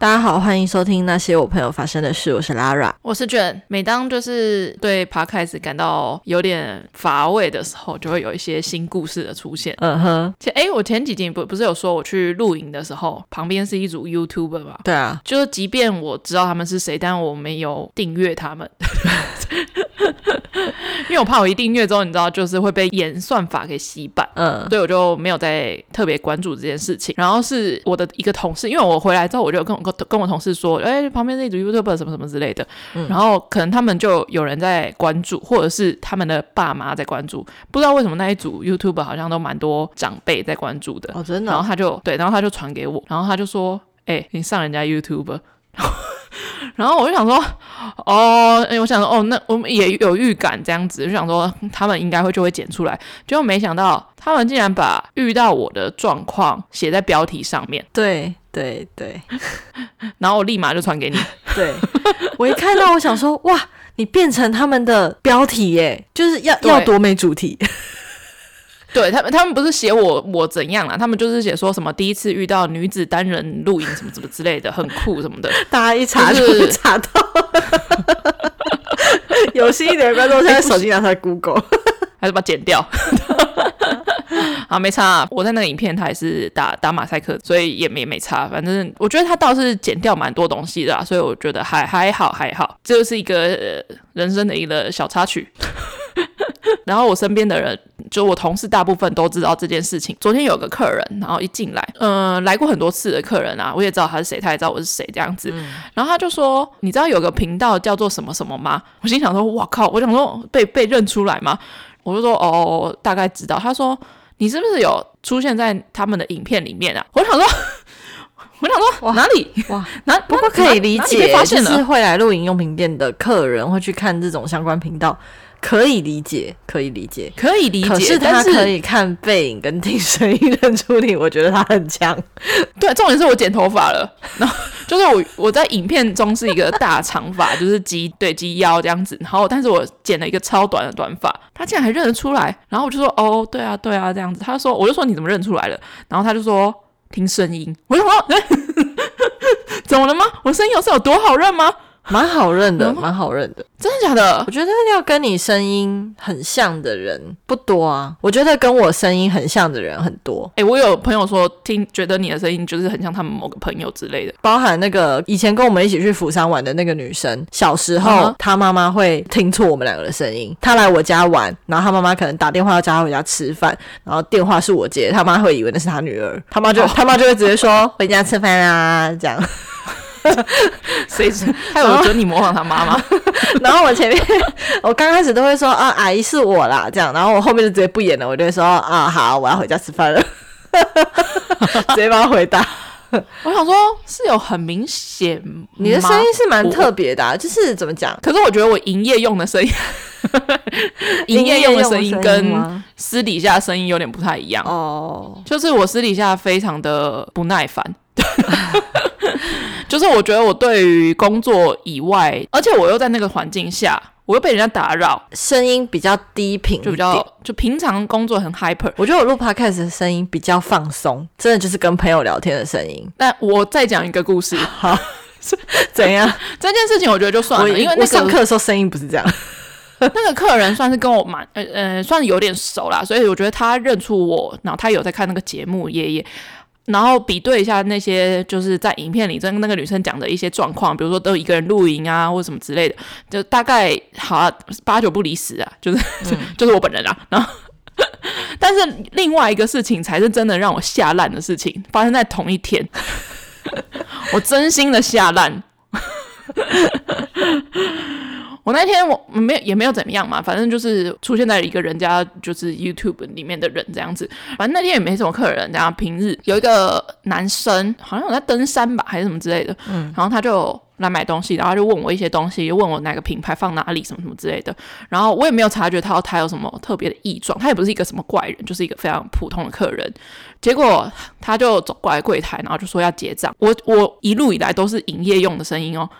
大家好，欢迎收听那些我朋友发生的事。我是 Lara，我是卷。每当就是对 Podcast 感到有点乏味的时候，就会有一些新故事的出现。嗯哼，前哎，我前几集不不是有说我去露营的时候，旁边是一组 YouTuber 吧？对啊，就是即便我知道他们是谁，但我没有订阅他们。因为我怕我一订阅之后，你知道，就是会被演算法给洗版，嗯，所以我就没有再特别关注这件事情。然后是我的一个同事，因为我回来之后，我就跟我跟跟我同事说，哎、欸，旁边那组 YouTuber 什么什么之类的，嗯，然后可能他们就有人在关注，或者是他们的爸妈在关注，不知道为什么那一组 YouTuber 好像都蛮多长辈在关注的，哦，真的。然后他就对，然后他就传给我，然后他就说，哎、欸，你上人家 YouTuber。然后我就想说，哦，我想说，哦，那我们也有预感这样子，就想说他们应该会就会剪出来，结果没想到他们竟然把遇到我的状况写在标题上面。对对对，然后我立马就传给你。对，我一看到，我想说，哇，你变成他们的标题耶，就是要要多没主题。对他们，他们不是写我我怎样啦，他们就是写说什么第一次遇到女子单人露营什么什么之类的，很酷什么的。大家一查就查到，有心一点的观众现在手机拿出来 Google，还是把它剪掉。好，没差啊，我在那个影片他也是打打马赛克，所以也没没差。反正我觉得他倒是剪掉蛮多东西的，所以我觉得还还好还好，这就是一个人生的一个小插曲。然后我身边的人，就我同事，大部分都知道这件事情。昨天有个客人，然后一进来，嗯、呃，来过很多次的客人啊，我也知道他是谁，他也知道我是谁，这样子。嗯、然后他就说：“你知道有个频道叫做什么什么吗？”我心想说：“哇靠！”我想说被被认出来吗？我就说：“哦，大概知道。”他说：“你是不是有出现在他们的影片里面啊？”我想说，我想说哇哪里哇？哪不过可以理解，就是会来露营用品店的客人会去看这种相关频道。可以理解，可以理解，可以理解。可是他可以看背影跟听声音认出你，我觉得他很强。对，重点是我剪头发了，然后 就是我我在影片中是一个大长发，就是及对及腰这样子，然后但是我剪了一个超短的短发，他竟然还认得出来，然后我就说哦，对啊，对啊，这样子。他说，我就说你怎么认出来了？然后他就说听声音。我就说 怎么了吗？我声音有是有多好认吗？蛮好认的，蛮好认的，真的假的？我觉得要跟你声音很像的人不多啊。我觉得跟我声音很像的人很多。哎、欸，我有朋友说听觉得你的声音就是很像他们某个朋友之类的，包含那个以前跟我们一起去釜山玩的那个女生，小时候她妈妈会听错我们两个的声音。她来我家玩，然后她妈妈可能打电话要叫她回家吃饭，然后电话是我接，她妈会以为那是她女儿，她妈就她妈、哦、就会直接说 回家吃饭啊这样。谁知 还有准你模仿他妈妈？然后我前面，我刚开始都会说啊，阿姨是我啦，这样。然后我后面就直接不演了，我就会说啊，好，我要回家吃饭了，直接帮他回答。我想说，是有很明显，你的声音是蛮特别的、啊，就是怎么讲？可是我觉得我营业用的声音，营业用的声音跟私底下声音有点不太一样哦。就是我私底下非常的不耐烦。就是我觉得我对于工作以外，而且我又在那个环境下，我又被人家打扰，声音比较低频，就比较就平常工作很 hyper。我觉得我录 podcast 的声音比较放松，真的就是跟朋友聊天的声音。但我再讲一个故事，好，怎样？这件事情我觉得就算了，因为、那上课的时候声音不是这样。那个客人算是跟我蛮呃呃，算是有点熟啦，所以我觉得他认出我，然后他有在看那个节目，爷爷。然后比对一下那些就是在影片里跟那个女生讲的一些状况，比如说都一个人露营啊，或什么之类的，就大概好啊，八九不离十啊，就是、嗯、就是我本人啊。然后，但是另外一个事情才是真的让我吓烂的事情，发生在同一天，我真心的吓烂。我那天我没有也没有怎么样嘛，反正就是出现在一个人家就是 YouTube 里面的人这样子，反正那天也没什么客人，然后平日有一个男生好像有在登山吧，还是什么之类的，嗯，然后他就。来买东西，然后就问我一些东西，又问我哪个品牌放哪里，什么什么之类的。然后我也没有察觉他他有什么特别的异状，他也不是一个什么怪人，就是一个非常普通的客人。结果他就走过来柜台，然后就说要结账。我我一路以来都是营业用的声音哦。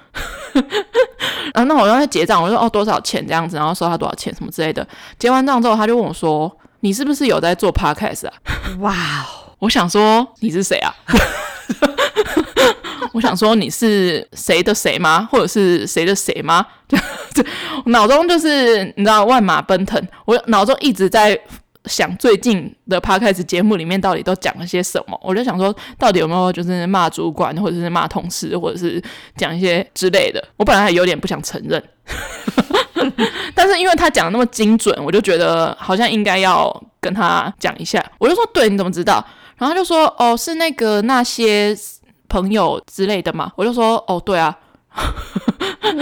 然后那我让他结账，我说哦多少钱这样子，然后收他多少钱什么之类的。结完账之后，他就问我说：“你是不是有在做 podcast 啊？”哇，我想说你是谁啊？我想说你是谁的谁吗？或者是谁的谁吗？就就脑中就是你知道万马奔腾，我脑中一直在想最近的 Podcast 节目里面到底都讲了些什么。我就想说，到底有没有就是骂主管，或者是骂同事，或者是讲一些之类的。我本来还有点不想承认，但是因为他讲的那么精准，我就觉得好像应该要跟他讲一下。我就说，对，你怎么知道？然后他就说，哦，是那个那些。朋友之类的嘛，我就说哦，对啊，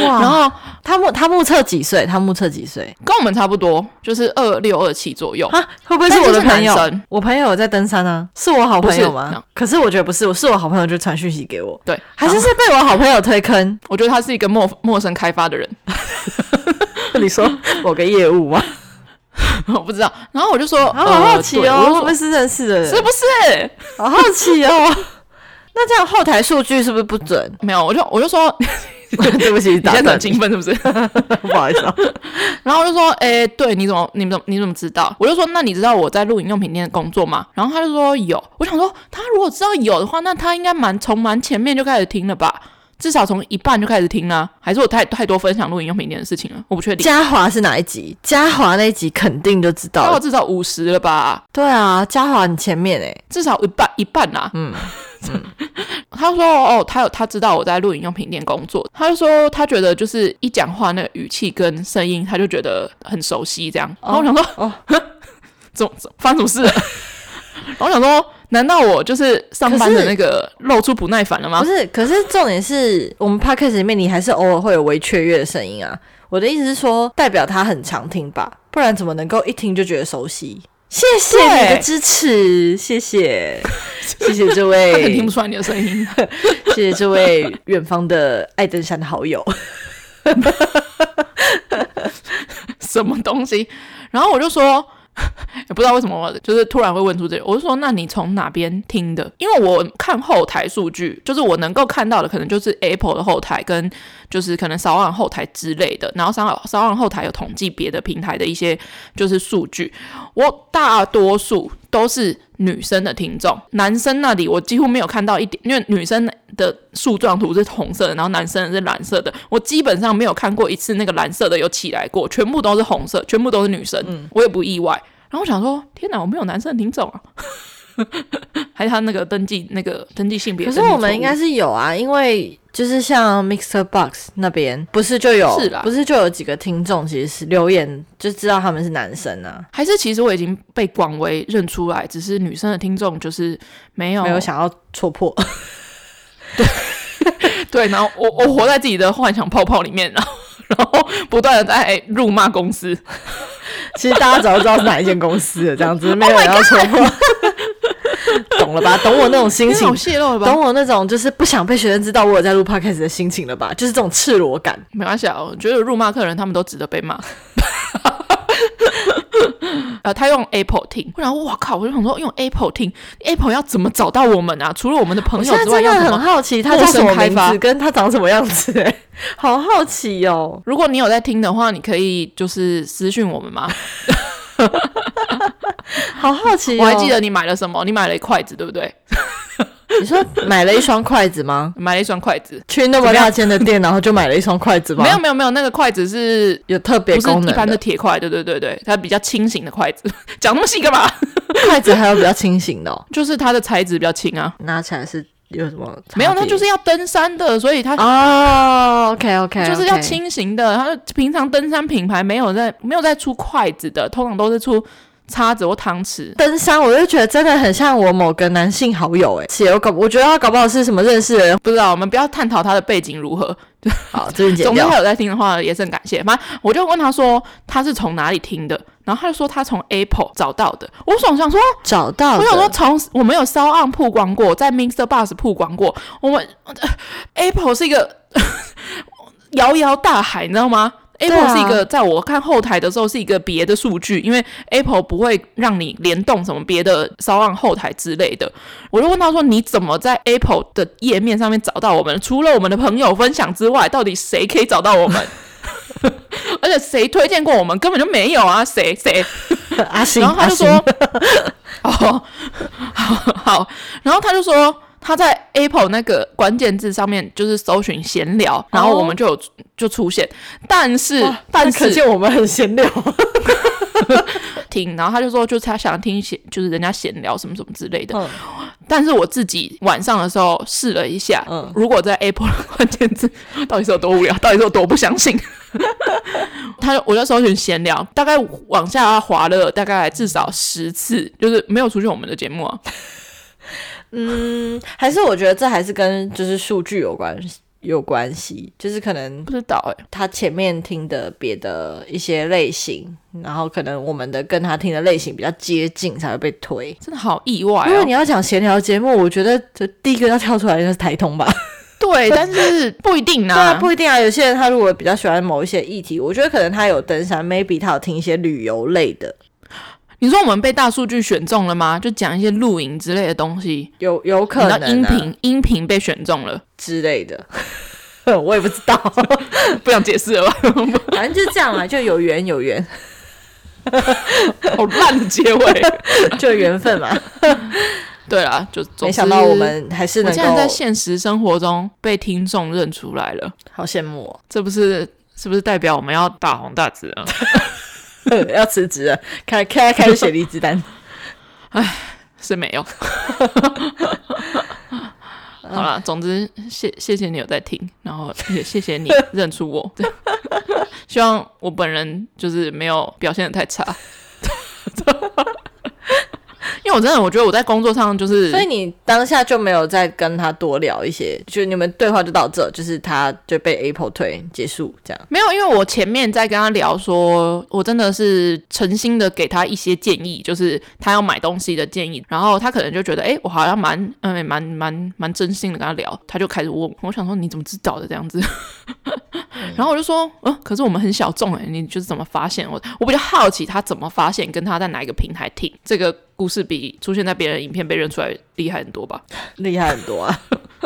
哇，然后他目他目测几岁？他目测几岁？跟我们差不多，就是二六二七左右。啊，会不会是我的朋友？我朋友在登山啊，是我好朋友吗？可是我觉得不是，我是我好朋友就传讯息给我，对，还是是被我好朋友推坑？我觉得他是一个陌陌生开发的人。你说某个业务吗？我不知道。然后我就说，好好奇哦，会不会是认识的人？是不是？好好奇哦。那这样后台数据是不是不准？没有，我就我就说，对不起，你现在很兴奋是不是？不好意思。然后我就说，哎、欸，对，你怎么，你怎么，你怎么知道？我就说，那你知道我在露营用品店工作吗？然后他就说有。我想说，他如果知道有的话，那他应该蛮从蛮前面就开始听了吧？至少从一半就开始听啊？还是我太太多分享露营用品店的事情了？我不确定。嘉华是哪一集？嘉华那一集肯定就知道了。我至少五十了吧？对啊，嘉华很前面诶，至少一半一半啊。嗯。嗯，他说哦，他有他知道我在露营用品店工作，他就说他觉得就是一讲话那个语气跟声音，他就觉得很熟悉这样。然后我想说哦，怎么怎么发生什么事了？然后我想说，难道我就是上班的那个露出不耐烦了吗？不是，可是重点是我们 podcast 里面你还是偶尔会有微雀跃的声音啊。我的意思是说，代表他很常听吧，不然怎么能够一听就觉得熟悉？谢谢你的支持，谢谢，谢谢这位，他可能听不出来你的声音，谢谢这位远方的爱登山的好友，什么东西？然后我就说。也不知道为什么，就是突然会问出这个。我就说，那你从哪边听的？因为我看后台数据，就是我能够看到的，可能就是 Apple 的后台跟就是可能扫网后台之类的。然后 SoundOn 后台有统计别的平台的一些就是数据。我大多数都是女生的听众，男生那里我几乎没有看到一点，因为女生的树状图是红色的，然后男生的是蓝色的。我基本上没有看过一次那个蓝色的有起来过，全部都是红色，全部都是女生。嗯，我也不意外。然后我想说，天哪，我没有男生的听众啊！还是他那个登记那个登记性别？可是我们应该是有啊，因为就是像 MixerBox 那边不是就有，是啦，不是就有几个听众其实是留言就知道他们是男生啊？还是其实我已经被广为认出来，只是女生的听众就是没有没有想要戳破？对对，然后我我活在自己的幻想泡泡里面，然后然后不断的在辱骂公司。其实大家早就知道是哪一间公司了，这样子 没有人要戳破，懂了吧？懂我那种心情，懂我那种就是不想被学生知道我有在录 podcast 的心情了吧？就是这种赤裸感。没关系啊，我觉得辱骂客人他们都值得被骂。呃，他用 Apple 听，然后我靠，我就想说用 Apple 听，Apple 要怎么找到我们啊？除了我们的朋友之外，要很好奇他叫什么名字，跟他长什么样子、欸？哎，好好奇哦。如果你有在听的话，你可以就是私讯我们吗？好好奇、哦，我还记得你买了什么？你买了一筷子，对不对？你说买了一双筷子吗？买了一双筷子，去那么大间的店，然后就买了一双筷子吗？没有没有没有，那个筷子是有特别功能，一般的铁筷，对对对对，它比较轻型的筷子。讲那么细干嘛？筷子还有比较轻型的、哦，就是它的材质比较轻啊，拿起来是有什么？没有，那就是要登山的，所以它哦，OK OK，就是要轻型的。它平常登山品牌没有在没有在出筷子的，通常都是出。叉子或汤匙，登山我就觉得真的很像我某个男性好友哎，我搞我觉得他搞不好是什么认识的人，不知道，我们不要探讨他的背景如何。好，这边。总之他有在听的话也是很感谢。反正我就问他说他是从哪里听的，然后他就说他从 Apple 找到的。我想想说找到，我想说从我们有 SoundOn 曝光过，在 Mixer Bus 曝光过，我们 Apple 是一个 摇摇大海，你知道吗？Apple 是一个，在我看后台的时候是一个别的数据，因为 Apple 不会让你联动什么别的 SoundOn 后台之类的。我就问他说：“你怎么在 Apple 的页面上面找到我们？除了我们的朋友分享之外，到底谁可以找到我们？而且谁推荐过我们？根本就没有啊！谁谁？阿星。然后他就说：‘哦，好，好。’然后他就说。”他在 Apple 那个关键字上面就是搜寻闲聊，然后我们就有就出现，但是但是可见我们很闲聊。听，然后他就说，就他想听闲，就是人家闲聊什么什么之类的。嗯、但是我自己晚上的时候试了一下，嗯，如果在 Apple 的 关键字，到底是有多无聊，到底是有多不相信？他就我就搜寻闲聊，大概往下滑了大概至少十次，就是没有出现我们的节目啊。嗯，还是我觉得这还是跟就是数据有关系。有关系，就是可能不知道哎，他前面听的别的一些类型，然后可能我们的跟他听的类型比较接近，才会被推。真的好意外哦！因为你要讲闲聊节目，我觉得这第一个要跳出来就是台通吧。对，但是不一定呢。对啊，不一定啊。有些人他如果比较喜欢某一些议题，我觉得可能他有登山，maybe 他有听一些旅游类的。你说我们被大数据选中了吗？就讲一些露营之类的东西，有有可能、啊、音频音频被选中了之类的，我也不知道，不想解释了吧？反正就这样嘛，就有缘有缘，好烂的结尾，就缘分嘛。对啊，就没想到我们还是能够现在在现实生活中被听众认出来了，好羡慕哦！这不是是不是代表我们要大红大紫啊？要辞职了，开开开始写离职单。哎，是没有。好了，总之谢谢谢你有在听，然后也谢谢你认出我。对，希望我本人就是没有表现的太差。因为我真的，我觉得我在工作上就是，所以你当下就没有再跟他多聊一些，就你们对话就到这，就是他就被 Apple 推结束这样。没有，因为我前面在跟他聊说，我真的是诚心的给他一些建议，就是他要买东西的建议，然后他可能就觉得，哎，我好像蛮嗯蛮蛮蛮真心的跟他聊，他就开始问，我想说你怎么知道的这样子，然后我就说，嗯，可是我们很小众哎，你就是怎么发现我？我比较好奇他怎么发现，跟他在哪一个平台听这个。故事比出现在别人影片被认出来厉害很多吧？厉害很多啊，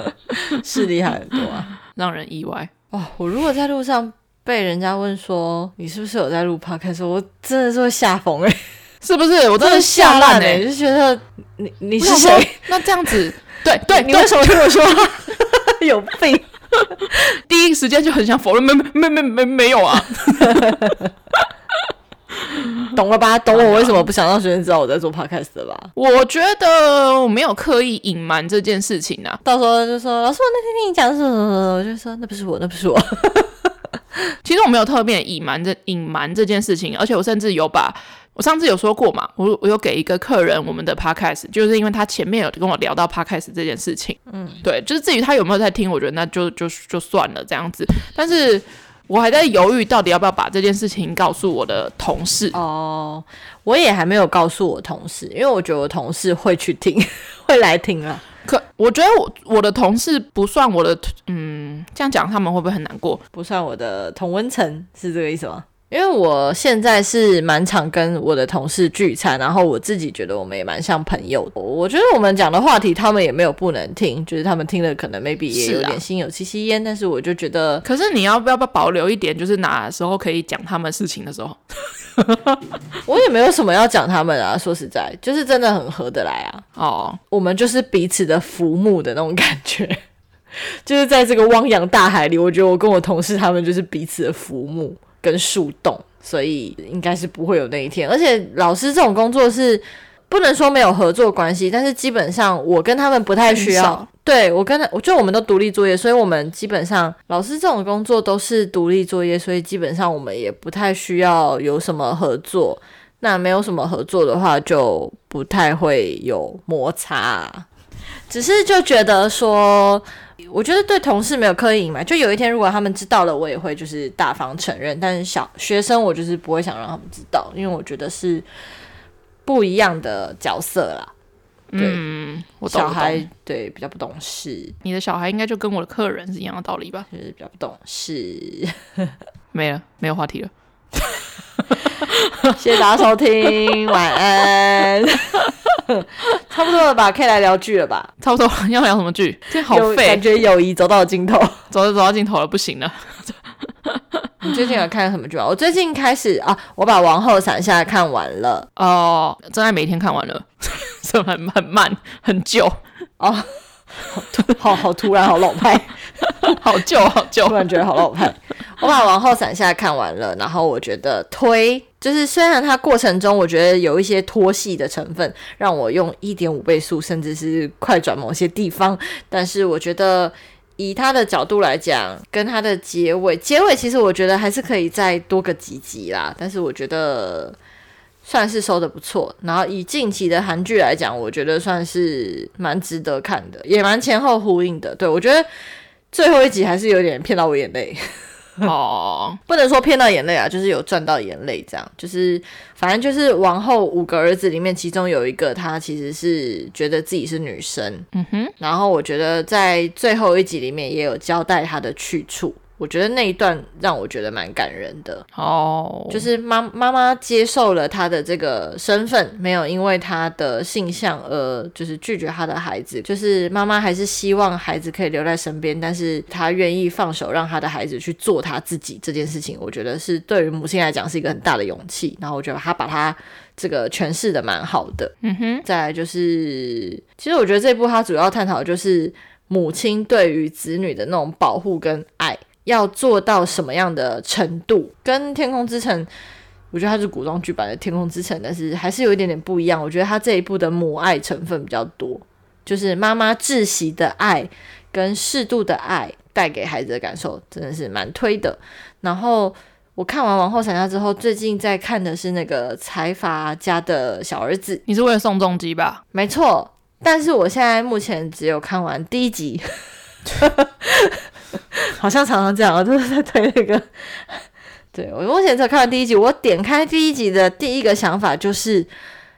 是厉害很多啊，让人意外哦。我如果在路上被人家问说你是不是有在录 Podcast，我真的是会吓疯哎，是不是？我真的吓烂哎，就觉得你你是谁？那这样子，对对，你为什么跟我说？有病！第一时间就很想否认，没没没没没有啊。懂了吧？懂我为什么不想让学生知道我在做 podcast 的吧？我觉得我没有刻意隐瞒这件事情啊。到时候就说老师，我那天听你讲什么什么，我就说那不是我，那不是我。其实我没有特别隐瞒这隐瞒这件事情，而且我甚至有把我上次有说过嘛，我我有给一个客人我们的 podcast，就是因为他前面有跟我聊到 podcast 这件事情。嗯，对，就是至于他有没有在听，我觉得那就就就算了这样子，但是。我还在犹豫，到底要不要把这件事情告诉我的同事。哦，我也还没有告诉我同事，因为我觉得我同事会去听，会来听啊。可我觉得我我的同事不算我的，嗯，这样讲他们会不会很难过？不算我的同温层，是这个意思吗？因为我现在是蛮常跟我的同事聚餐，然后我自己觉得我们也蛮像朋友的。我觉得我们讲的话题，他们也没有不能听，就是他们听了可能 maybe 也有点心有戚戚焉，但是我就觉得，可是你要不要不保留一点，就是哪时候可以讲他们事情的时候，我也没有什么要讲他们啊。说实在，就是真的很合得来啊。哦，我们就是彼此的浮木的那种感觉，就是在这个汪洋大海里，我觉得我跟我同事他们就是彼此的浮木。跟树洞，所以应该是不会有那一天。而且老师这种工作是不能说没有合作关系，但是基本上我跟他们不太需要。对，我跟他，我就我们都独立作业，所以我们基本上老师这种工作都是独立作业，所以基本上我们也不太需要有什么合作。那没有什么合作的话，就不太会有摩擦。只是就觉得说。我觉得对同事没有刻意隐瞒，就有一天如果他们知道了，我也会就是大方承认。但是小学生我就是不会想让他们知道，因为我觉得是不一样的角色啦。对，嗯，我懂，小孩对比较不懂事，你的小孩应该就跟我的客人是一样的道理吧？就是比较不懂事。没了，没有话题了。谢谢大家收听，晚安。差不多了吧，可以来聊剧了吧？差不多，要聊什么剧？这好废，感觉友谊走到了尽头，走着走到尽头了，不行了。你最近有看什么剧啊？我最近开始啊，我把《王后伞下》看完了哦，真爱每天看完了，这很很慢，很久哦。好好突然，好老派，好旧，好旧，突然觉得好老派。我把《王后伞下》看完了，然后我觉得推就是虽然它过程中我觉得有一些拖戏的成分，让我用一点五倍速甚至是快转某些地方，但是我觉得以他的角度来讲，跟他的结尾，结尾其实我觉得还是可以再多个几集啦。但是我觉得算是收的不错。然后以近期的韩剧来讲，我觉得算是蛮值得看的，也蛮前后呼应的。对，我觉得最后一集还是有点骗到我眼泪。哦，不能说骗到眼泪啊，就是有赚到眼泪，这样就是反正就是王后五个儿子里面，其中有一个他其实是觉得自己是女生，嗯哼，然后我觉得在最后一集里面也有交代他的去处。我觉得那一段让我觉得蛮感人的哦，oh. 就是妈妈妈接受了他的这个身份，没有因为他的性向而就是拒绝他的孩子，就是妈妈还是希望孩子可以留在身边，但是他愿意放手让他的孩子去做他自己这件事情，我觉得是对于母亲来讲是一个很大的勇气。然后我觉得他把他这个诠释的蛮好的，嗯哼。再来就是，其实我觉得这部他主要探讨的就是母亲对于子女的那种保护跟爱。要做到什么样的程度？跟《天空之城》，我觉得它是古装剧版的《天空之城》，但是还是有一点点不一样。我觉得它这一部的母爱成分比较多，就是妈妈窒息的爱跟适度的爱带给孩子的感受，真的是蛮推的。然后我看完《王后伞下》之后，最近在看的是那个财阀家的小儿子。你是为了宋仲基吧？没错，但是我现在目前只有看完第一集。好像常常这样，我都是在推那个。对，我目前才看完第一集，我点开第一集的第一个想法就是，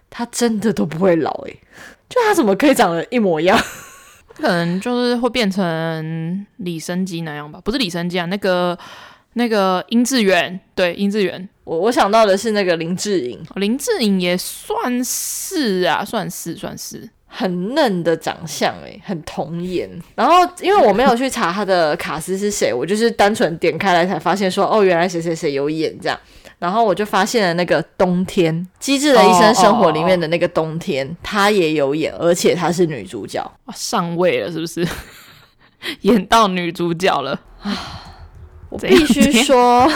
他真的都不会老诶，就他怎么可以长得一模一样？可能就是会变成李昇基那样吧？不是李昇基啊，那个那个殷志源，对，殷志源。我我想到的是那个林志颖，林志颖也算是啊，算是算是。很嫩的长相，诶，很童颜。然后，因为我没有去查他的卡司是谁，我就是单纯点开来才发现说，哦，原来谁谁谁有演这样。然后我就发现了那个冬天，《机智的医生生活》里面的那个冬天，他也有演，而且她是女主角，哇 上位了是不是？演到女主角了啊！我必须说，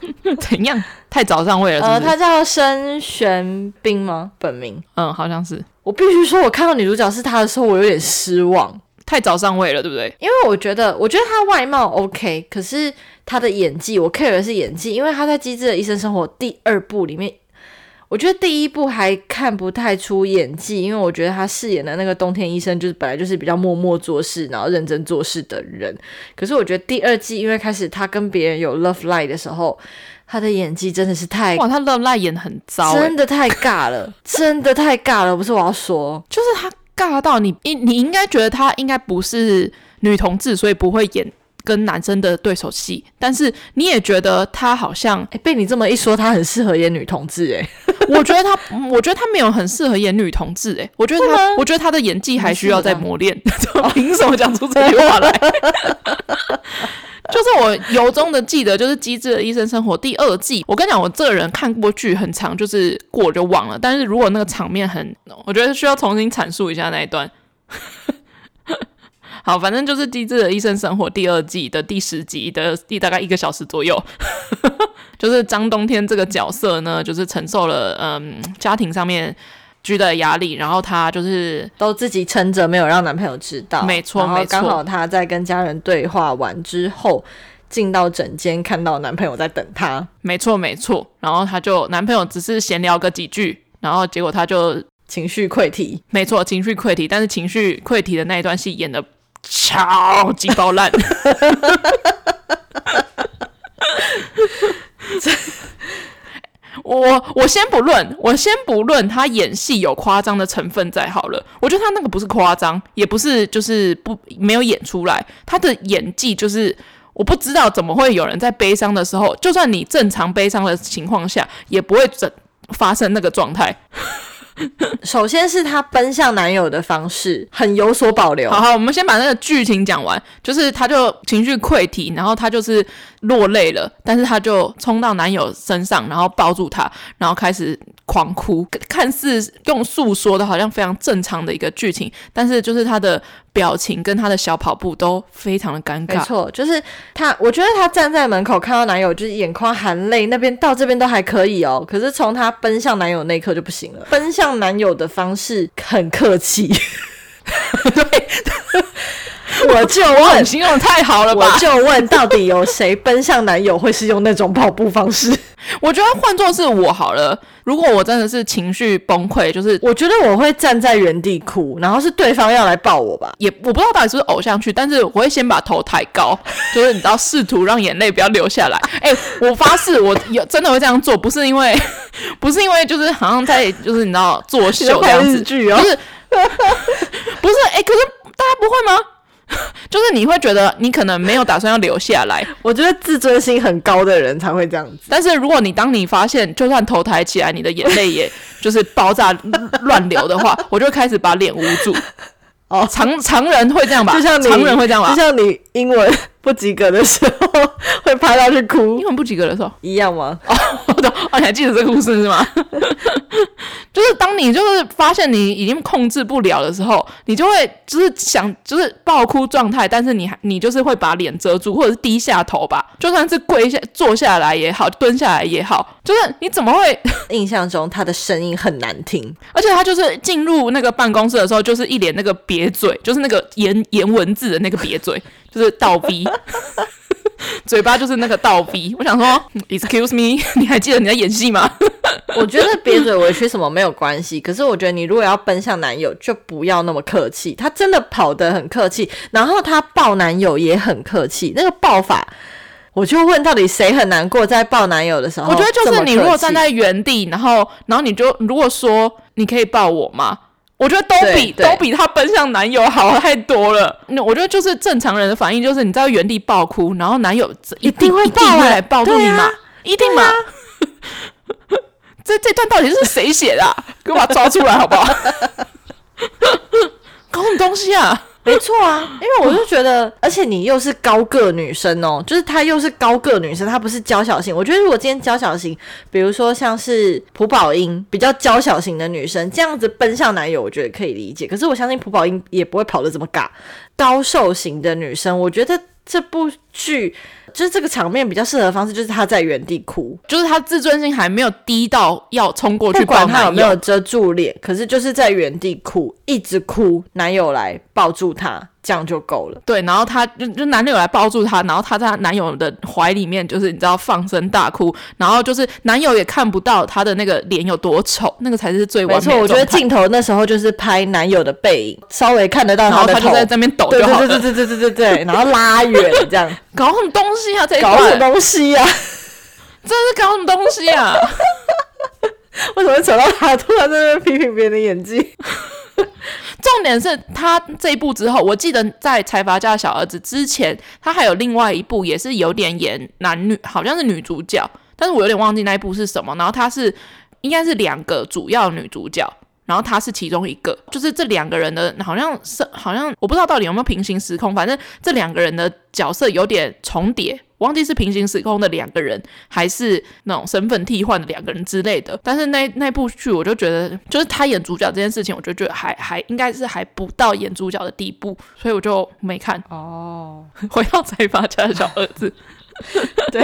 怎样？太早上位了是是？呃，他叫申玄彬吗？本名？嗯，好像是。我必须说，我看到女主角是他的时候，我有点失望，太早上位了，对不对？因为我觉得，我觉得他外貌 OK，可是他的演技，我 care 的是演技，因为他在《机智的医生生活》第二部里面，我觉得第一部还看不太出演技，因为我觉得他饰演的那个冬天医生，就是本来就是比较默默做事，然后认真做事的人。可是我觉得第二季，因为开始他跟别人有 love life 的时候。他的演技真的是太哇，他 Love Live 演很糟，真的太尬了，真的太尬了。不是我要说，就是他尬到你，你你应该觉得他应该不是女同志，所以不会演跟男生的对手戏。但是你也觉得他好像，哎，被你这么一说，他很适合演女同志。哎，我觉得他，我觉得他没有很适合演女同志。哎，我觉得他，我觉得他的演技还需要再磨练。凭什么讲出这句话来？就是我由衷的记得，就是《机智的医生生活》第二季。我跟你讲，我这个人看过剧很长，就是过就忘了。但是如果那个场面很，我觉得需要重新阐述一下那一段。好，反正就是《机智的医生生活》第二季的第十集的第大概一个小时左右，就是张冬天这个角色呢，就是承受了嗯家庭上面。巨大的压力，然后她就是都自己撑着，没有让男朋友知道。没错，没错。刚好她在跟家人对话完之后，进到诊间，看到男朋友在等她。没错，没错。然后她就男朋友只是闲聊个几句，然后结果她就情绪溃堤。没错，情绪溃堤。但是情绪溃堤的那一段戏演得超级爆烂。我我先不论，我先不论他演戏有夸张的成分在好了，我觉得他那个不是夸张，也不是就是不没有演出来，他的演技就是我不知道怎么会有人在悲伤的时候，就算你正常悲伤的情况下，也不会整发生那个状态。首先是她奔向男友的方式很有所保留。好好，我们先把那个剧情讲完，就是她就情绪溃堤，然后她就是落泪了，但是她就冲到男友身上，然后抱住他，然后开始狂哭，看似用诉说的好像非常正常的一个剧情，但是就是她的表情跟她的小跑步都非常的尴尬。没错，就是她，我觉得她站在门口看到男友，就是眼眶含泪，那边到这边都还可以哦，可是从她奔向男友那一刻就不行了，奔向男友的方式很客气，对。我就问，形容太好了吧？我就问，到底有谁奔向男友会是用那种跑步方式？我觉得换作是我好了，如果我真的是情绪崩溃，就是我觉得我会站在原地哭，然后是对方要来抱我吧，也我不知道到底是不是偶像剧，但是我会先把头抬高，就是你知道，试图让眼泪不要流下来。哎、欸，我发誓，我有真的会这样做，不是因为，不是因为就是好像在就是你知道作秀这样子，剧哦，不是，不是，哎、欸，可是大家不会吗？就是你会觉得你可能没有打算要留下来，我觉得自尊心很高的人才会这样子。但是如果你当你发现就算头抬起来，你的眼泪也就是爆炸乱流的话，我就开始把脸捂住。哦，常常人会这样吧？就像常人会这样吧？就像你英文不及格的时候会拍到去哭，英文不及格的时候一样吗？哦，我懂。哦，你还记得这个故事是吗？就是当你就是发现你已经控制不了的时候，你就会就是想就是爆哭状态，但是你还你就是会把脸遮住，或者是低下头吧，就算是跪下坐下来也好，蹲下来也好，就是你怎么会 印象中他的声音很难听，而且他就是进入那个办公室的时候，就是一脸那个瘪嘴，就是那个言言文字的那个瘪嘴，就是倒逼。嘴巴就是那个倒逼，我想说，Excuse me，你还记得你在演戏吗？我觉得瘪嘴委屈什么没有关系，可是我觉得你如果要奔向男友，就不要那么客气。他真的跑得很客气，然后他抱男友也很客气，那个抱法，我就问到底谁很难过在抱男友的时候？我觉得就是你如果站在原地，然后然后你就如果说你可以抱我吗？我觉得都比都比他奔向男友好太多了。那我觉得就是正常人的反应，就是你在原地爆哭，然后男友一定会一定会来抱住你嘛，一定嘛。这这段到底是谁写的？给我把它抓出来好不好？搞什么东西啊？没错啊，因为我就觉得，而且你又是高个女生哦，就是她又是高个女生，她不是娇小型。我觉得如果今天娇小型，比如说像是朴宝英比较娇小型的女生，这样子奔向男友，我觉得可以理解。可是我相信朴宝英也不会跑得这么尬。高瘦型的女生，我觉得这部剧。就是这个场面比较适合的方式，就是他在原地哭，就是他自尊心还没有低到要冲过去，不管他有没有遮住脸，可是就是在原地哭，一直哭，男友来抱住他，这样就够了。对，然后他就就男友来抱住他，然后他在男友的怀里面，就是你知道放声大哭，然后就是男友也看不到他的那个脸有多丑，那个才是最完美。没错，我觉得镜头那时候就是拍男友的背影，稍微看得到他的头。对对对对对对对对，然后拉远这样，搞什么东西啊？搞什么东西啊？这是搞什么东西啊？为什么扯到他？突然在那边批评别人的演技？重点是他这一部之后，我记得在财阀家的小儿子之前，他还有另外一部也是有点演男女，好像是女主角，但是我有点忘记那一部是什么。然后他是应该是两个主要女主角，然后他是其中一个，就是这两个人的好像是好像我不知道到底有没有平行时空，反正这两个人的角色有点重叠。忘记是平行时空的两个人，还是那种身份替换的两个人之类的。但是那那部剧，我就觉得，就是他演主角这件事情，我就觉得还还应该是还不到演主角的地步，所以我就没看。哦，回到财阀家的小儿子，对，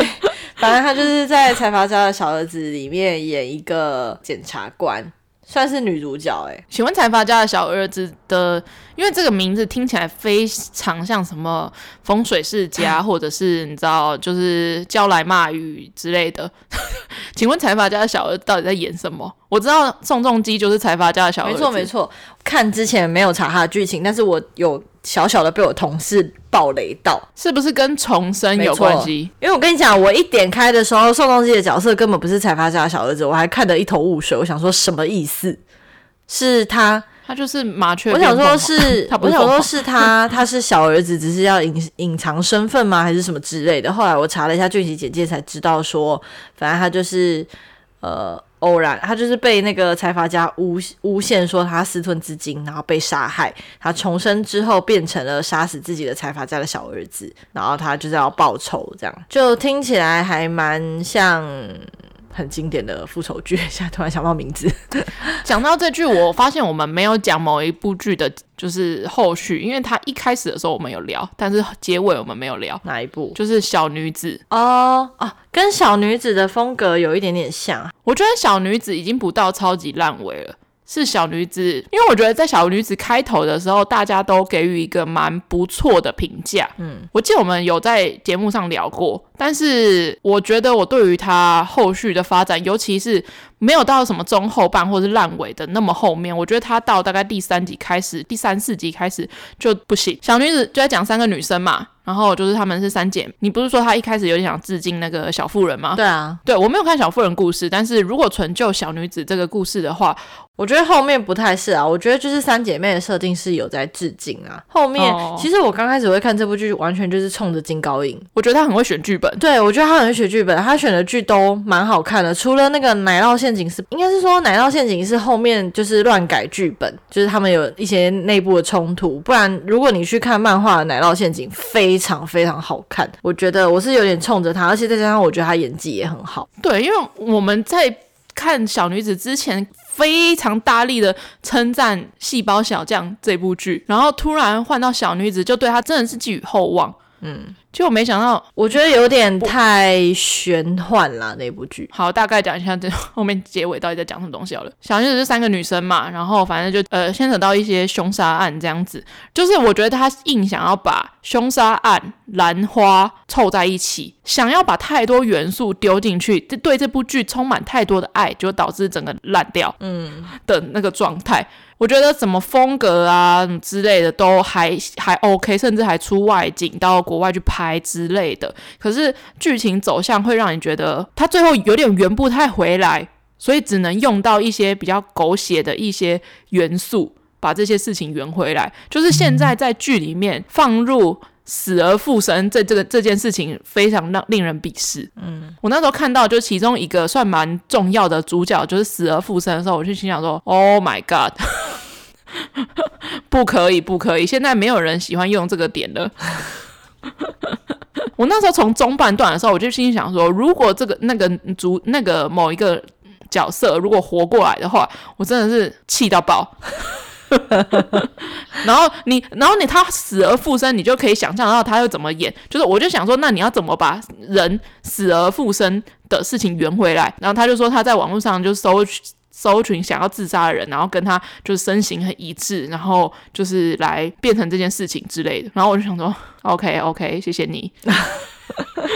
反正他就是在财阀家的小儿子里面演一个检察官。算是女主角哎、欸，请问财阀家的小儿子的，因为这个名字听起来非常像什么风水世家，或者是你知道，就是叫来骂雨之类的。请问财阀家的小儿子到底在演什么？我知道宋仲基就是财阀家的小儿子，没错没错。看之前没有查他的剧情，但是我有。小小的被我同事暴雷到，是不是跟重生有关系？因为我跟你讲，我一点开的时候，宋仲基的角色根本不是财阀家的小儿子，我还看得一头雾水。我想说什么意思？是他，他就是麻雀。我想说是，我想说是他，他是小儿子，只是要隐隐藏身份吗？还是什么之类的？后来我查了一下剧情简介，才知道说，反正他就是呃。偶然，他就是被那个财阀家诬诬陷说他私吞资金，然后被杀害。他重生之后变成了杀死自己的财阀家的小儿子，然后他就是要报仇，这样就听起来还蛮像。很经典的复仇剧，现在突然想不到名字。讲到这句，我发现我们没有讲某一部剧的，就是后续，因为它一开始的时候我们有聊，但是结尾我们没有聊。哪一部？就是小女子哦哦，跟小女子的风格有一点点像。我觉得小女子已经不到超级烂尾了。是小女子，因为我觉得在小女子开头的时候，大家都给予一个蛮不错的评价。嗯，我记得我们有在节目上聊过，但是我觉得我对于她后续的发展，尤其是没有到什么中后半或是烂尾的那么后面，我觉得她到大概第三集开始，第三四集开始就不行。小女子就在讲三个女生嘛。然后就是他们是三姐，你不是说他一开始有点想致敬那个小妇人吗？对啊，对，我没有看小妇人故事，但是如果纯就小女子这个故事的话，我觉得后面不太是啊。我觉得就是三姐妹的设定是有在致敬啊。后面、哦、其实我刚开始会看这部剧，完全就是冲着金高银。我觉得他很会选剧本，对，我觉得他很会选剧本，他选的剧都蛮好看的。除了那个奶酪陷阱是，应该是说奶酪陷阱是后面就是乱改剧本，就是他们有一些内部的冲突。不然如果你去看漫画的奶酪陷阱，非常非常好。好看，我觉得我是有点冲着他，而且再加上我觉得他演技也很好。对，因为我们在看小女子之前，非常大力的称赞《细胞小将》这部剧，然后突然换到小女子，就对她真的是寄予厚望。嗯。就我没想到，我觉得有点太玄幻了那部剧。好，大概讲一下这后面结尾到底在讲什么东西好了。小女子是三个女生嘛，然后反正就呃牵扯到一些凶杀案这样子。就是我觉得他硬想要把凶杀案、兰花凑在一起，想要把太多元素丢进去，这对这部剧充满太多的爱，就导致整个烂掉，嗯的那个状态。嗯、我觉得什么风格啊之类的都还还 OK，甚至还出外景到国外去拍。之类的，可是剧情走向会让你觉得他最后有点圆不太回来，所以只能用到一些比较狗血的一些元素，把这些事情圆回来。就是现在在剧里面放入死而复生这这个这件事情，非常让令人鄙视。嗯，我那时候看到就其中一个算蛮重要的主角就是死而复生的时候，我就心想说：“Oh my god，不可以，不可以！现在没有人喜欢用这个点了。”我那时候从中半段的时候，我就心里想说，如果这个那个主那个某一个角色如果活过来的话，我真的是气到爆。然后你，然后你他死而复生，你就可以想象到他又怎么演。就是我就想说，那你要怎么把人死而复生的事情圆回来？然后他就说他在网络上就搜。搜寻想要自杀的人，然后跟他就是身形很一致，然后就是来变成这件事情之类的。然后我就想说，OK OK，谢谢你。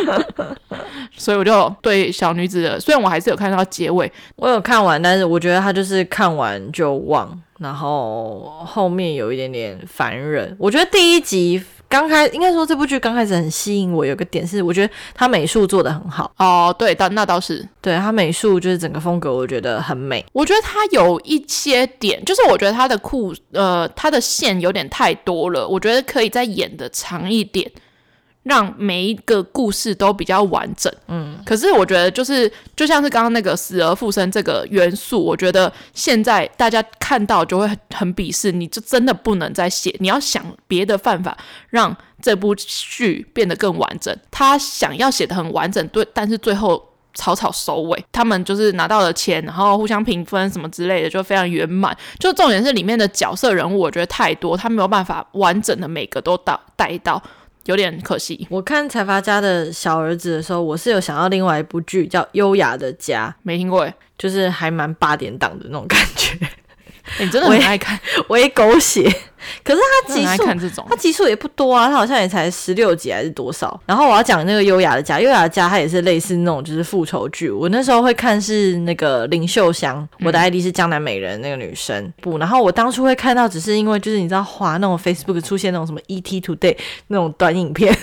所以我就对小女子的，虽然我还是有看到结尾，我有看完，但是我觉得他就是看完就忘，然后后面有一点点烦人。我觉得第一集。刚开应该说这部剧刚开始很吸引我，有个点是我觉得他美术做的很好哦，对，但那倒是，对他美术就是整个风格我觉得很美。我觉得他有一些点，就是我觉得他的裤呃他的线有点太多了，我觉得可以再演的长一点。让每一个故事都比较完整，嗯，可是我觉得就是就像是刚刚那个死而复生这个元素，我觉得现在大家看到就会很很鄙视，你就真的不能再写，你要想别的办法让这部剧变得更完整。他想要写的很完整，对，但是最后草草收尾，他们就是拿到了钱，然后互相平分什么之类的，就非常圆满。就重点是里面的角色人物，我觉得太多，他没有办法完整的每个都到带到。有点可惜。我看财阀家的小儿子的时候，我是有想到另外一部剧叫《优雅的家》，没听过诶，就是还蛮八点档的那种感觉。欸、你真的很爱看，我也狗血。可是他集数，看这种他集数也不多啊，他好像也才十六集还是多少。然后我要讲那个优雅的家，优雅的家，它也是类似那种就是复仇剧。我那时候会看是那个林秀香，我的 ID 是江南美人那个女生、嗯、不。然后我当初会看到，只是因为就是你知道滑那种 Facebook 出现那种什么 ET Today 那种短影片。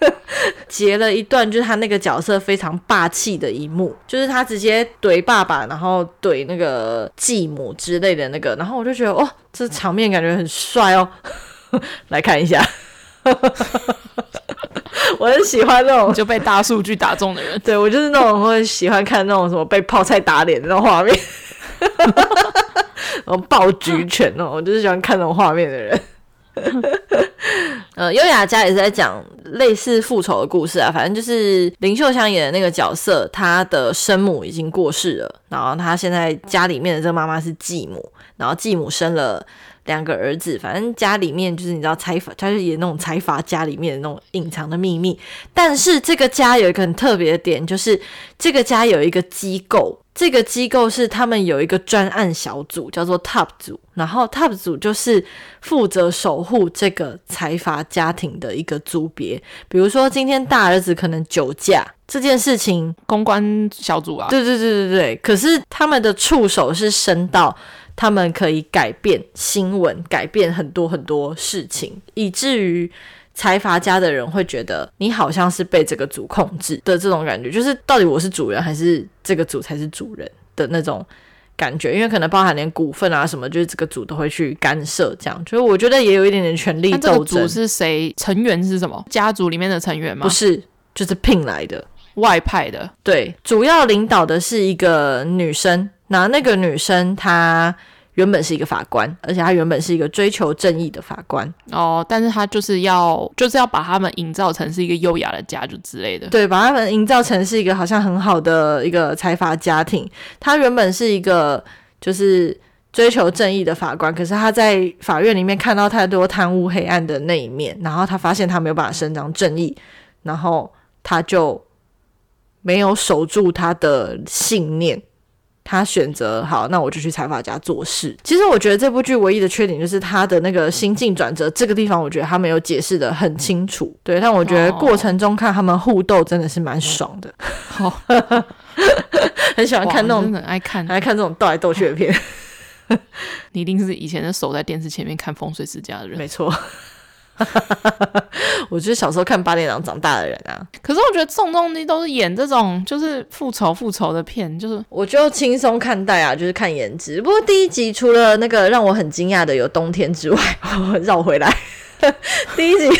截了一段，就是他那个角色非常霸气的一幕，就是他直接怼爸爸，然后怼那个继母之类的那个，然后我就觉得，哦，这场面感觉很帅哦，来看一下。我很喜欢那种就被大数据打中的人。对，我就是那种会喜欢看那种什么被泡菜打脸的那种画面，然后爆菊拳哦，我就是喜欢看那种画面的人。呃，优雅家也是在讲类似复仇的故事啊，反正就是林秀香演的那个角色，她的生母已经过世了，然后她现在家里面的这个妈妈是继母，然后继母生了两个儿子，反正家里面就是你知道财阀，他就演那种财阀家里面的那种隐藏的秘密。但是这个家有一个很特别的点，就是这个家有一个机构，这个机构是他们有一个专案小组，叫做 TOP 组，然后 TOP 组就是负责守护这个财阀家庭的一个组别。比如说今天大儿子可能酒驾这件事情，公关小组啊，对对对对对，可是他们的触手是伸到。他们可以改变新闻，改变很多很多事情，以至于财阀家的人会觉得你好像是被这个组控制的这种感觉，就是到底我是主人还是这个组才是主人的那种感觉。因为可能包含连股份啊什么，就是这个组都会去干涉，这样。就是我觉得也有一点点权力斗争。这个组是谁？成员是什么？家族里面的成员吗？不是，就是聘来的外派的。对，主要领导的是一个女生。那那个女生她原本是一个法官，而且她原本是一个追求正义的法官哦，但是她就是要就是要把他们营造成是一个优雅的家族之类的，对，把他们营造成是一个好像很好的一个财阀家庭。她原本是一个就是追求正义的法官，可是她在法院里面看到太多贪污黑暗的那一面，然后她发现她没有办法伸张正义，然后她就没有守住她的信念。他选择好，那我就去财阀家做事。其实我觉得这部剧唯一的缺点就是他的那个心境转折，这个地方我觉得他没有解释的很清楚。对，但我觉得过程中看他们互斗真的是蛮爽的。好，很喜欢看那种，真的爱看，爱看这种斗来斗去的片。你一定是以前的守在电视前面看《风水世家》的人，没错。我就是小时候看八点档长大的人啊，可是我觉得宋仲基都是演这种就是复仇复仇的片，就是我就轻松看待啊，就是看颜值。不过第一集除了那个让我很惊讶的有冬天之外，绕回来，第一集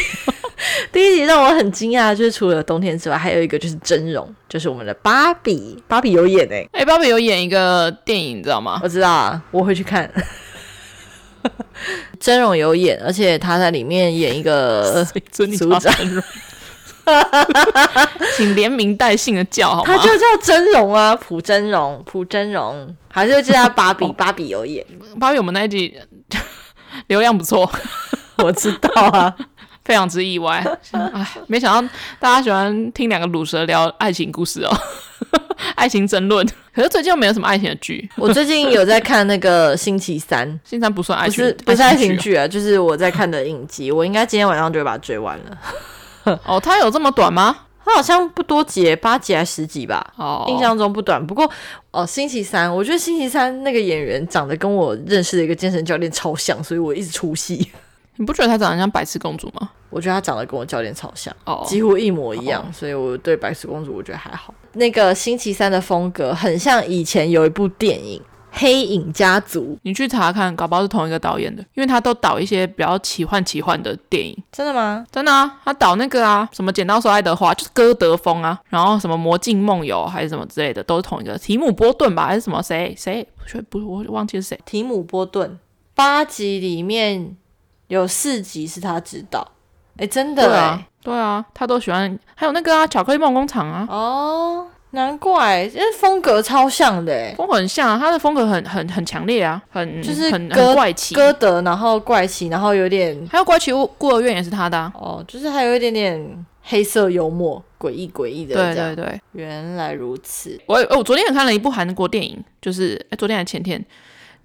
第一集让我很惊讶，就是除了冬天之外，还有一个就是真容，就是我们的芭比，芭比有演诶、欸，哎、欸，芭比有演一个电影，你知道吗？我知道啊，我会去看。真容有演，而且他在里面演一个组长，请连名带姓的叫好吗？他就叫真容啊，朴真容，朴真容，还是就叫他芭比，哦、芭比有演，芭比我们那一集 流量不错，我知道啊，非常之意外，哎，没想到大家喜欢听两个鲁蛇聊爱情故事哦。爱情争论，可是最近又没有什么爱情的剧。我最近有在看那个星期三，星期三不算爱情，不是不是爱情剧啊，就是我在看的影集。我应该今天晚上就会把它追完了。哦，它有这么短吗？它好像不多集，八集还是十集吧？哦，印象中不短。不过哦，星期三，我觉得星期三那个演员长得跟我认识的一个健身教练超像，所以我一直出戏。你不觉得他长得像白痴公主吗？我觉得他长得跟我教练超像，oh. 几乎一模一样，oh. 所以我对白痴公主我觉得还好。那个星期三的风格很像以前有一部电影《黑影家族》，你去查看，搞不好是同一个导演的，因为他都导一些比较奇幻奇幻的电影。真的吗？真的啊，他导那个啊，什么《剪刀手爱德华》就是歌德风啊，然后什么《魔镜梦游》还是什么之类的，都是同一个提姆波顿吧，还是什么谁谁？不，我忘记是谁。提姆波顿八集里面。有四集是他指导，哎、欸，真的哎、啊，对啊，他都喜欢，还有那个啊，巧克力梦工厂啊，哦，难怪，因为风格超像的，哎，风格很像啊，他的风格很很很强烈啊，很就是很很怪奇，歌德，然后怪奇，然后有点，还有怪奇孤儿院也是他的、啊，哦，就是还有一点点黑色幽默，诡异诡异的，对对对，原来如此，我我昨天也看了一部韩国电影，就是哎，昨天还前天，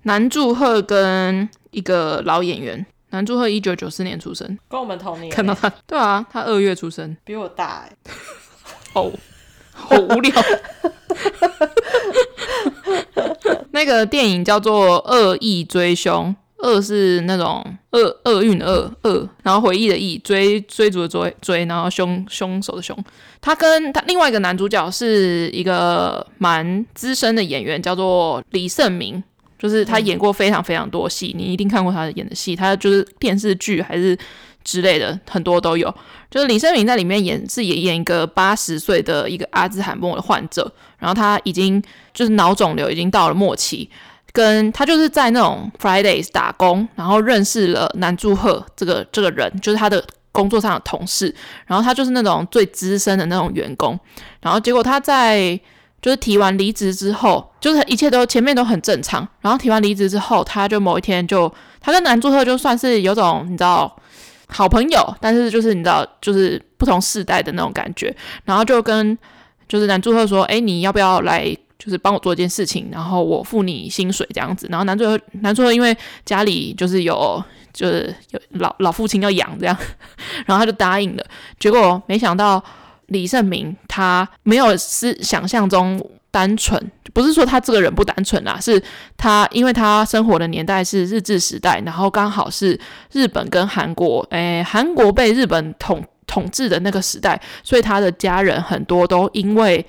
南柱赫跟一个老演员。南柱赫一九九四年出生，跟我们同年。看到他，对啊，他二月出生，比我大哎。哦，好无聊。那个电影叫做《恶意追凶》，恶是那种厄厄运厄恶，然后回忆的忆，追追逐的追追，然后凶凶手的凶。他跟他另外一个男主角是一个蛮资深的演员，叫做李胜民。就是他演过非常非常多戏，你一定看过他演的戏。他就是电视剧还是之类的，很多都有。就是李胜民在里面演是也演一个八十岁的一个阿兹海默的患者，然后他已经就是脑肿瘤已经到了末期，跟他就是在那种 Fridays 打工，然后认识了南柱赫这个这个人，就是他的工作上的同事，然后他就是那种最资深的那种员工，然后结果他在就是提完离职之后，就是一切都前面都很正常，然后提完离职之后，他就某一天就他跟南柱赫就算是有种你知道。好朋友，但是就是你知道，就是不同世代的那种感觉，然后就跟就是男祝贺说，哎，你要不要来，就是帮我做一件事情，然后我付你薪水这样子。然后男祝贺男祝贺因为家里就是有就是有老老父亲要养这样，然后他就答应了。结果没想到李胜明他没有是想象中。单纯不是说他这个人不单纯啦，是他因为他生活的年代是日治时代，然后刚好是日本跟韩国，诶，韩国被日本统统治的那个时代，所以他的家人很多都因为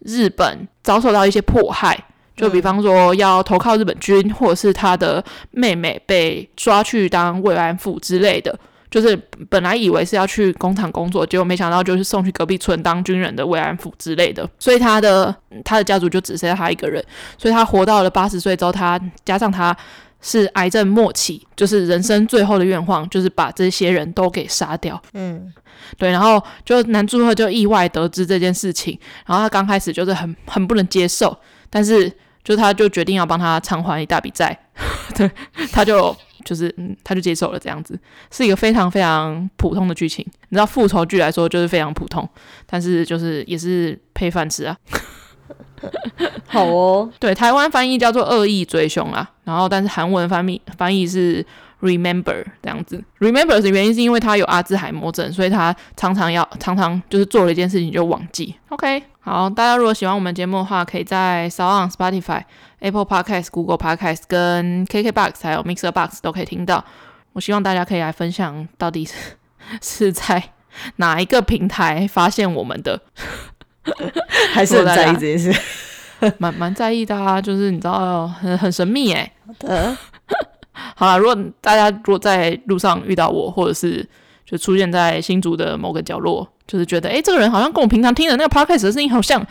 日本遭受到一些迫害，就比方说要投靠日本军，或者是他的妹妹被抓去当慰安妇之类的。就是本来以为是要去工厂工作，结果没想到就是送去隔壁村当军人的慰安妇之类的，所以他的他的家族就只剩下他一个人，所以他活到了八十岁之后，他加上他是癌症末期，就是人生最后的愿望就是把这些人都给杀掉。嗯，对，然后就男主赫就意外得知这件事情，然后他刚开始就是很很不能接受，但是就他就决定要帮他偿还一大笔债，对，他就。就是嗯，他就接受了这样子，是一个非常非常普通的剧情。你知道复仇剧来说就是非常普通，但是就是也是配饭吃啊。好哦，对，台湾翻译叫做《恶意追凶》啊，然后但是韩文翻译翻译是 Remember 这样子。Remember 的原因是因为他有阿兹海默症，所以他常常要常常就是做了一件事情就忘记。OK，好，大家如果喜欢我们节目的话，可以在 SoundOn Spotify。Apple Podcast、Google Podcast 跟 KKBox 还有 Mixer Box 都可以听到。我希望大家可以来分享，到底是 是在哪一个平台发现我们的，还是很在意这件事？蛮蛮在意的啊，就是你知道很很神秘哎。好的，好啦，如果大家如果在路上遇到我，或者是就出现在新竹的某个角落，就是觉得哎，这个人好像跟我平常听的那个 Podcast 的声音好像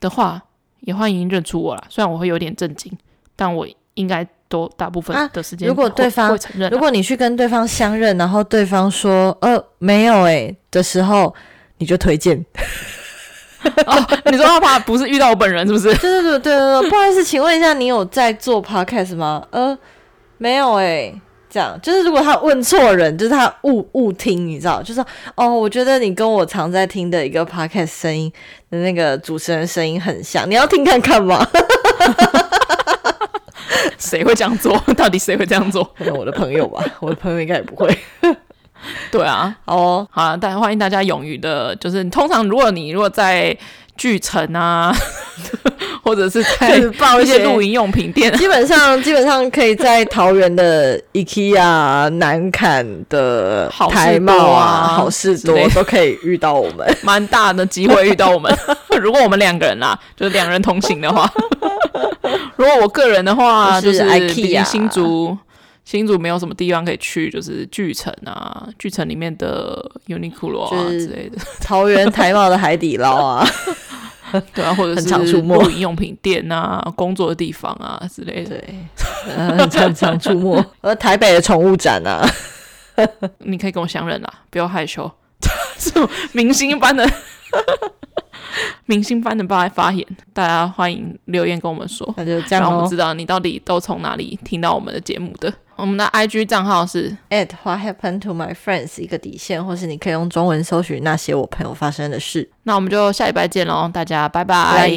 的话。也欢迎认出我啦，虽然我会有点震惊，但我应该都大部分的时间、啊、如果对方承认，如果你去跟对方相认，然后对方说呃没有诶、欸、的时候，你就推荐。哦，你说他怕不是遇到我本人是不是？对对对对对，不好意思，请问一下，你有在做 podcast 吗？呃，没有哎、欸。这样就是，如果他问错人，就是他误误听，你知道，就是哦，我觉得你跟我常在听的一个 podcast 声音的那个主持人声音很像，你要听看看吗？谁会这样做？到底谁会这样做？可能我的朋友吧，我的朋友应该也不会。对啊，哦，好啊，大家欢迎大家勇于的，就是通常如果你如果在巨城啊。或者是在报一些露营用品店，基本上基本上可以在桃园的 IKEA、南坎的台茂啊、好事多都可以遇到我们，蛮大的机会遇到我们。如果我们两个人啊，就是两人同行的话，如果我个人的话，就是 IKEA 新竹，新竹没有什么地方可以去，就是巨城啊，巨城里面的 Uniqlo 啊之类的，桃园台茂的海底捞啊。对啊，或者是露营用品店啊，工作的地方啊之类的。对，很常常出没。而，台北的宠物展啊，你可以跟我相认啦，不要害羞。这种明星般的，明星般的发发言，大家欢迎留言跟我们说，那就这样，让我们知道你到底都从哪里听到我们的节目的。我们的 IG 账号是 at what happened to my friends 一个底线，或是你可以用中文搜寻那些我朋友发生的事。那我们就下礼拜见喽，大家拜拜。